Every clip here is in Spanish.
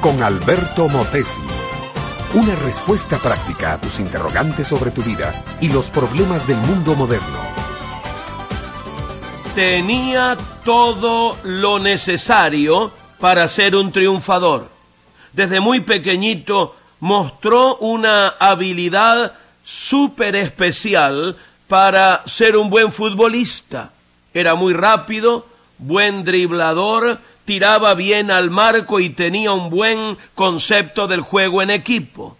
con Alberto Motesi. Una respuesta práctica a tus interrogantes sobre tu vida y los problemas del mundo moderno. Tenía todo lo necesario para ser un triunfador. Desde muy pequeñito mostró una habilidad súper especial para ser un buen futbolista. Era muy rápido, buen driblador, tiraba bien al marco y tenía un buen concepto del juego en equipo.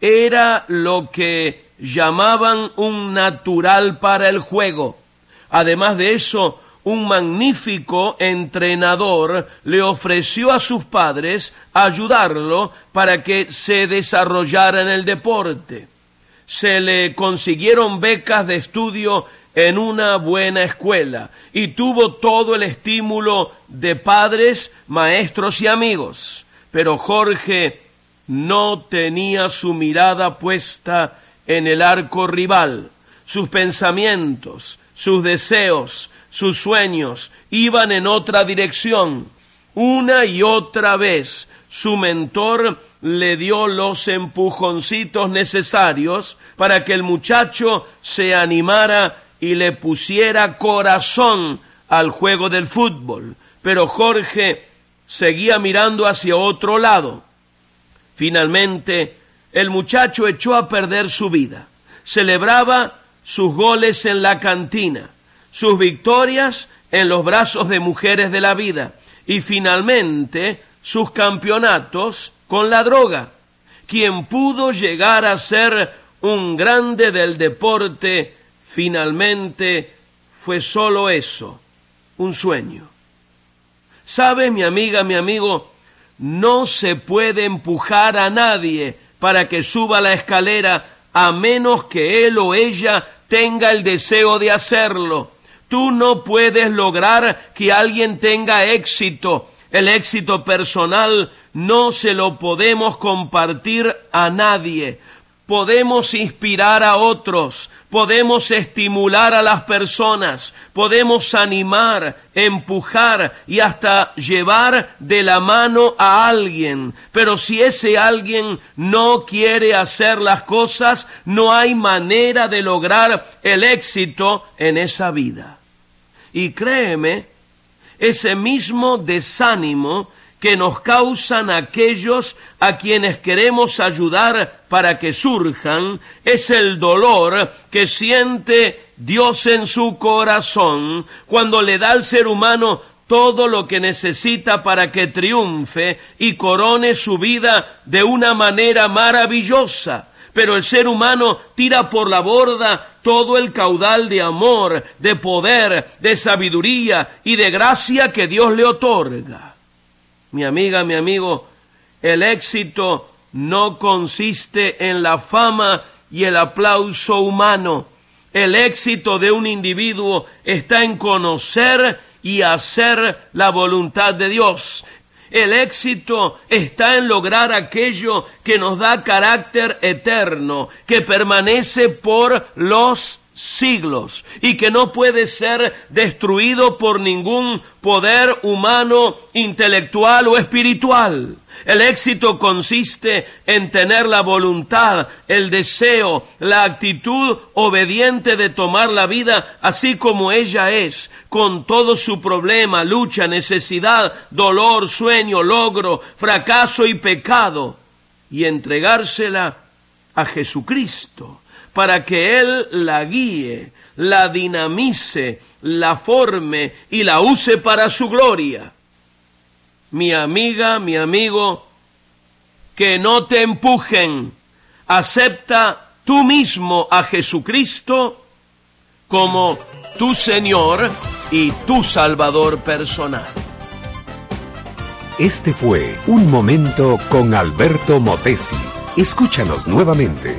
Era lo que llamaban un natural para el juego. Además de eso, un magnífico entrenador le ofreció a sus padres ayudarlo para que se desarrollara en el deporte. Se le consiguieron becas de estudio en una buena escuela y tuvo todo el estímulo de padres, maestros y amigos. Pero Jorge no tenía su mirada puesta en el arco rival. Sus pensamientos, sus deseos, sus sueños iban en otra dirección. Una y otra vez su mentor le dio los empujoncitos necesarios para que el muchacho se animara y le pusiera corazón al juego del fútbol. Pero Jorge seguía mirando hacia otro lado. Finalmente, el muchacho echó a perder su vida. Celebraba sus goles en la cantina, sus victorias en los brazos de mujeres de la vida y finalmente sus campeonatos con la droga. Quien pudo llegar a ser un grande del deporte finalmente fue solo eso, un sueño. ¿Sabe, mi amiga, mi amigo? No se puede empujar a nadie para que suba la escalera a menos que él o ella tenga el deseo de hacerlo. Tú no puedes lograr que alguien tenga éxito. El éxito personal no se lo podemos compartir a nadie podemos inspirar a otros, podemos estimular a las personas, podemos animar, empujar y hasta llevar de la mano a alguien. Pero si ese alguien no quiere hacer las cosas, no hay manera de lograr el éxito en esa vida. Y créeme, ese mismo desánimo que nos causan aquellos a quienes queremos ayudar para que surjan, es el dolor que siente Dios en su corazón cuando le da al ser humano todo lo que necesita para que triunfe y corone su vida de una manera maravillosa. Pero el ser humano tira por la borda todo el caudal de amor, de poder, de sabiduría y de gracia que Dios le otorga mi amiga, mi amigo, el éxito no consiste en la fama y el aplauso humano. El éxito de un individuo está en conocer y hacer la voluntad de Dios. El éxito está en lograr aquello que nos da carácter eterno, que permanece por los siglos y que no puede ser destruido por ningún poder humano, intelectual o espiritual. El éxito consiste en tener la voluntad, el deseo, la actitud obediente de tomar la vida así como ella es, con todo su problema, lucha, necesidad, dolor, sueño, logro, fracaso y pecado, y entregársela a Jesucristo para que Él la guíe, la dinamice, la forme y la use para su gloria. Mi amiga, mi amigo, que no te empujen, acepta tú mismo a Jesucristo como tu Señor y tu Salvador personal. Este fue Un Momento con Alberto Motesi. Escúchanos nuevamente